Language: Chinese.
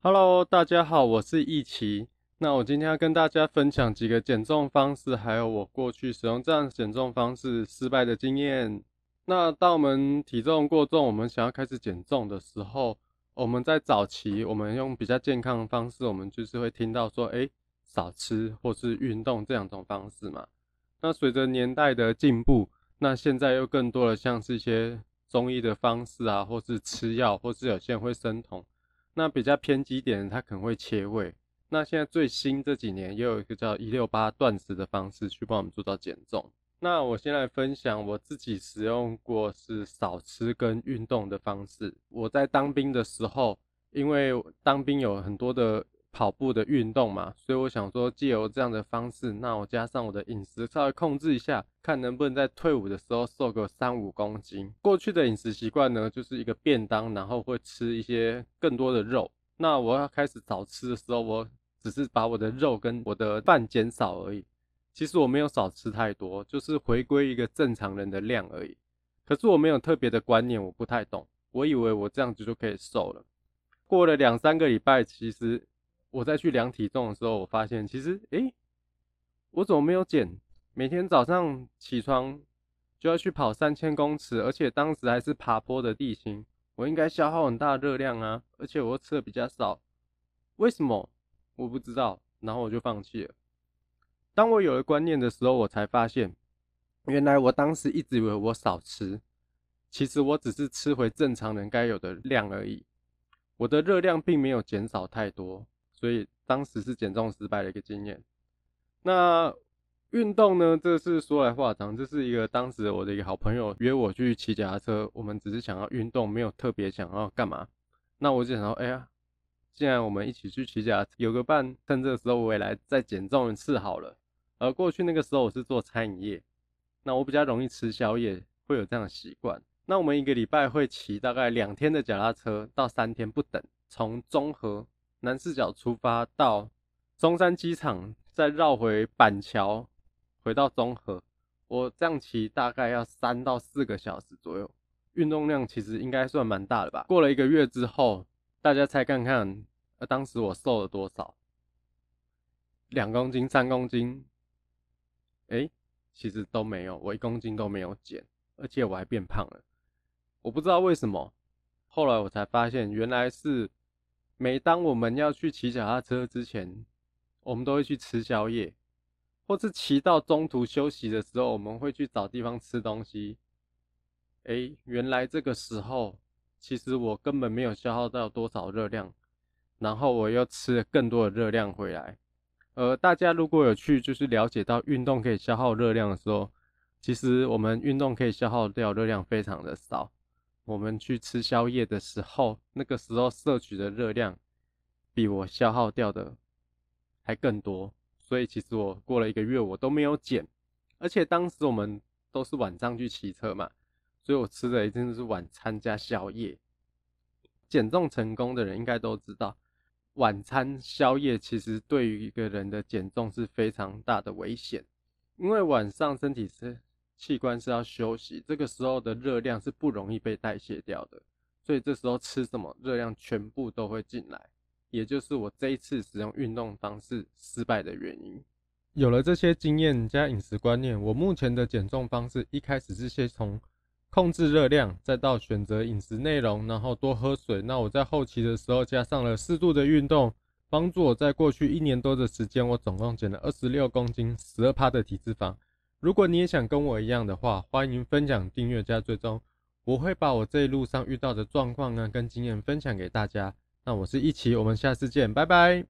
Hello，大家好，我是易奇。那我今天要跟大家分享几个减重方式，还有我过去使用这样减重方式失败的经验。那当我们体重过重，我们想要开始减重的时候，我们在早期，我们用比较健康的方式，我们就是会听到说，哎，少吃或是运动这两种方式嘛。那随着年代的进步，那现在又更多的像是一些中医的方式啊，或是吃药，或是有些人会生酮。那比较偏激点，它可能会切胃。那现在最新这几年，也有一个叫一六八断食的方式，去帮我们做到减重。那我先来分享我自己使用过是少吃跟运动的方式。我在当兵的时候，因为当兵有很多的。跑步的运动嘛，所以我想说，借由这样的方式，那我加上我的饮食稍微控制一下，看能不能在退伍的时候瘦个三五公斤。过去的饮食习惯呢，就是一个便当，然后会吃一些更多的肉。那我要开始早吃的时候，我只是把我的肉跟我的饭减少而已。其实我没有少吃太多，就是回归一个正常人的量而已。可是我没有特别的观念，我不太懂，我以为我这样子就可以瘦了。过了两三个礼拜，其实。我再去量体重的时候，我发现其实，诶，我怎么没有减？每天早上起床就要去跑三千公尺，而且当时还是爬坡的地形，我应该消耗很大热量啊，而且我吃的比较少，为什么？我不知道，然后我就放弃了。当我有了观念的时候，我才发现，原来我当时一直以为我少吃，其实我只是吃回正常人该有的量而已，我的热量并没有减少太多。所以当时是减重失败的一个经验。那运动呢？这是说来话长，这是一个当时我的一个好朋友约我去骑脚踏车，我们只是想要运动，没有特别想要干嘛。那我就想说，哎呀，既然我们一起去骑脚踏车，有个伴，趁这个时候我也来再减重一次好了。而过去那个时候我是做餐饮业，那我比较容易吃宵夜，会有这样的习惯。那我们一个礼拜会骑大概两天的脚踏车到三天不等，从中和。南四角出发到中山机场，再绕回板桥，回到中和。我这样骑大概要三到四个小时左右，运动量其实应该算蛮大的吧。过了一个月之后，大家猜看看，呃，当时我瘦了多少？两公斤、三公斤？哎，其实都没有，我一公斤都没有减，而且我还变胖了。我不知道为什么，后来我才发现，原来是。每当我们要去骑脚踏车之前，我们都会去吃宵夜，或是骑到中途休息的时候，我们会去找地方吃东西。哎，原来这个时候，其实我根本没有消耗到多少热量，然后我又吃了更多的热量回来。呃，大家如果有去就是了解到运动可以消耗热量的时候，其实我们运动可以消耗掉热量非常的少。我们去吃宵夜的时候，那个时候摄取的热量比我消耗掉的还更多，所以其实我过了一个月我都没有减，而且当时我们都是晚上去骑车嘛，所以我吃的一定是晚餐加宵夜。减重成功的人应该都知道，晚餐宵夜其实对于一个人的减重是非常大的危险，因为晚上身体是。器官是要休息，这个时候的热量是不容易被代谢掉的，所以这时候吃什么热量全部都会进来，也就是我这一次使用运动方式失败的原因。有了这些经验加饮食观念，我目前的减重方式一开始是先从控制热量，再到选择饮食内容，然后多喝水。那我在后期的时候加上了适度的运动，帮助我在过去一年多的时间，我总共减了二十六公斤，十二趴的体脂肪。如果你也想跟我一样的话，欢迎分享、订阅加追踪，我会把我这一路上遇到的状况呢跟经验分享给大家。那我是一奇，我们下次见，拜拜。